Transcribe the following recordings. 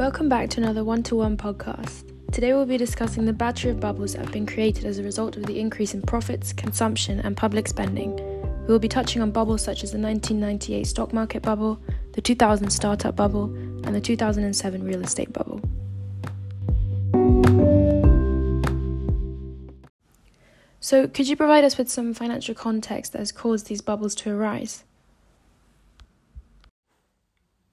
Welcome back to another ONEtoONE podcast. Today we'll be discussing the battery of bubbles that have been created as a result of the increase in profits, consumption, and public spending. We will be touching on bubbles such as the 1998 stock market bubble, the 2000 startup bubble, and the 2007 real estate bubble. So, could you provide us with some financial context that has caused these bubbles to arise?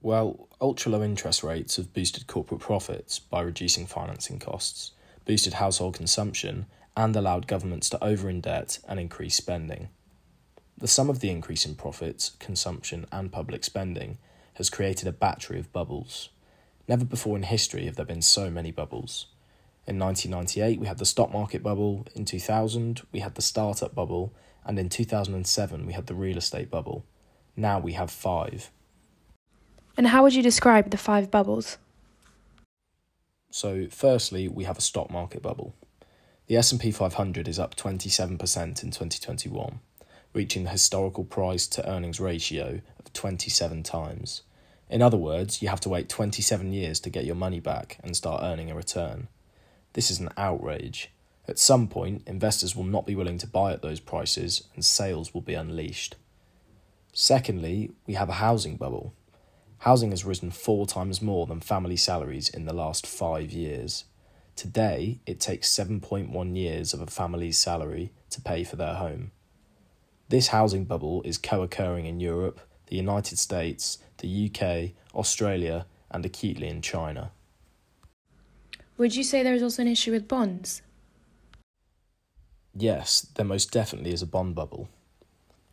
Well, ultra low interest rates have boosted corporate profits by reducing financing costs, boosted household consumption, and allowed governments to over indebt and increase spending. The sum of the increase in profits, consumption, and public spending has created a battery of bubbles. Never before in history have there been so many bubbles. In 1998, we had the stock market bubble, in 2000, we had the startup bubble, and in 2007, we had the real estate bubble. Now we have five. And how would you describe the five bubbles? So, firstly, we have a stock market bubble. The S&P 500 is up 27% in 2021, reaching the historical price to earnings ratio of 27 times. In other words, you have to wait 27 years to get your money back and start earning a return. This is an outrage. At some point, investors will not be willing to buy at those prices and sales will be unleashed. Secondly, we have a housing bubble. Housing has risen four times more than family salaries in the last five years. Today, it takes 7.1 years of a family's salary to pay for their home. This housing bubble is co occurring in Europe, the United States, the UK, Australia, and acutely in China. Would you say there is also an issue with bonds? Yes, there most definitely is a bond bubble.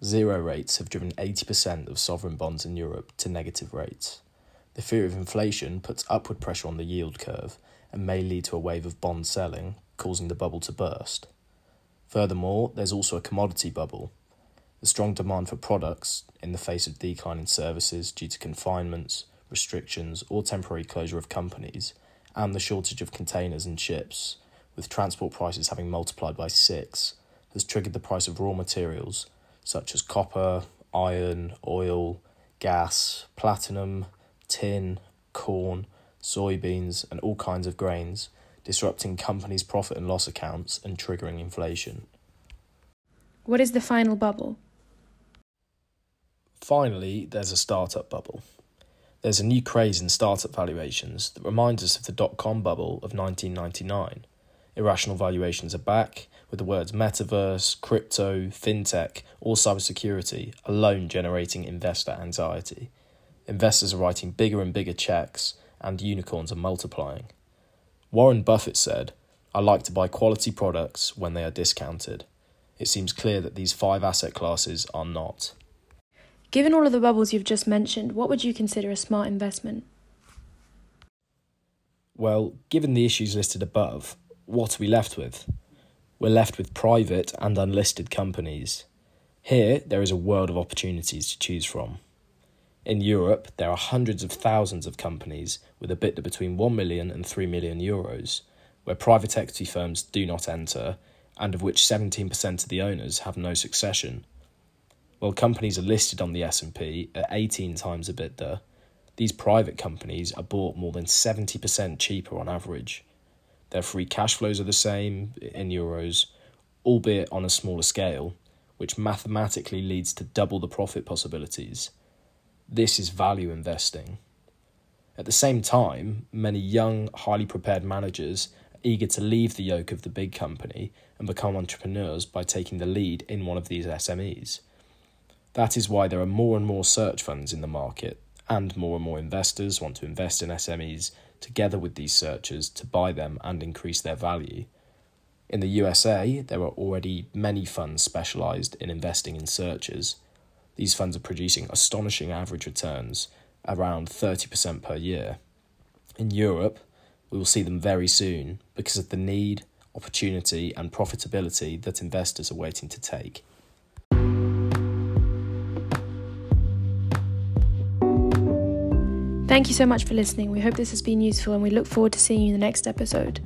Zero rates have driven 80% of sovereign bonds in Europe to negative rates. The fear of inflation puts upward pressure on the yield curve and may lead to a wave of bond selling, causing the bubble to burst. Furthermore, there's also a commodity bubble. The strong demand for products, in the face of declining services due to confinements, restrictions, or temporary closure of companies, and the shortage of containers and ships, with transport prices having multiplied by six, has triggered the price of raw materials such as copper, iron, oil, gas, platinum, tin, corn, soybeans, and all kinds of grains, disrupting companies' profit and loss accounts and triggering inflation. What is the final bubble? Finally, there's a startup bubble. There's a new craze in startup valuations that reminds us of the dot com bubble of 1999. Irrational valuations are back, with the words metaverse, crypto, fintech, or cybersecurity alone generating investor anxiety. Investors are writing bigger and bigger checks, and unicorns are multiplying. Warren Buffett said, I like to buy quality products when they are discounted. It seems clear that these five asset classes are not. Given all of the bubbles you've just mentioned, what would you consider a smart investment? Well, given the issues listed above, what are we left with? We're left with private and unlisted companies. Here, there is a world of opportunities to choose from. In Europe, there are hundreds of thousands of companies with a bid between 1 million and 3 million euros, where private equity firms do not enter, and of which 17% of the owners have no succession. While companies are listed on the S&P at 18 times EBITDA, these private companies are bought more than 70% cheaper on average. Their free cash flows are the same in euros, albeit on a smaller scale, which mathematically leads to double the profit possibilities. This is value investing. At the same time, many young, highly prepared managers are eager to leave the yoke of the big company and become entrepreneurs by taking the lead in one of these SMEs. That is why there are more and more search funds in the market, and more and more investors want to invest in SMEs together with these searchers to buy them and increase their value. In the USA, there are already many funds specialised in investing in searchers. These funds are producing astonishing average returns, around 30% per year. In Europe, we will see them very soon because of the need, opportunity, and profitability that investors are waiting to take. Thank you so much for listening. We hope this has been useful and we look forward to seeing you in the next episode.